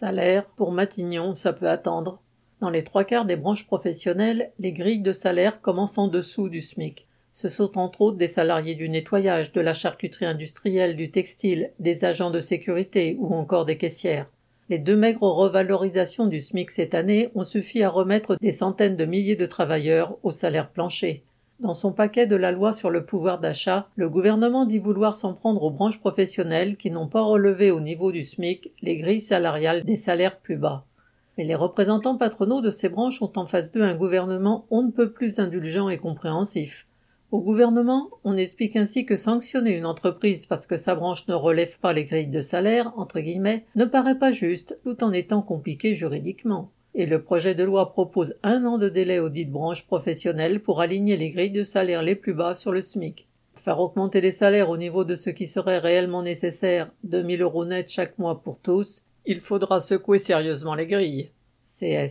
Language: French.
Salaire, pour Matignon, ça peut attendre. Dans les trois quarts des branches professionnelles, les grilles de salaire commencent en dessous du SMIC. Ce sont entre autres des salariés du nettoyage, de la charcuterie industrielle, du textile, des agents de sécurité ou encore des caissières. Les deux maigres revalorisations du SMIC cette année ont suffi à remettre des centaines de milliers de travailleurs au salaire plancher. Dans son paquet de la loi sur le pouvoir d'achat, le gouvernement dit vouloir s'en prendre aux branches professionnelles qui n'ont pas relevé au niveau du SMIC les grilles salariales des salaires plus bas. Mais les représentants patronaux de ces branches ont en face d'eux un gouvernement on ne peut plus indulgent et compréhensif. Au gouvernement, on explique ainsi que sanctionner une entreprise parce que sa branche ne relève pas les grilles de salaire, entre guillemets, ne paraît pas juste, tout en étant compliqué juridiquement et le projet de loi propose un an de délai aux dites branches professionnelles pour aligner les grilles de salaire les plus bas sur le SMIC. Faire augmenter les salaires au niveau de ce qui serait réellement nécessaire, 2000 euros net chaque mois pour tous, il faudra secouer sérieusement les grilles. CS.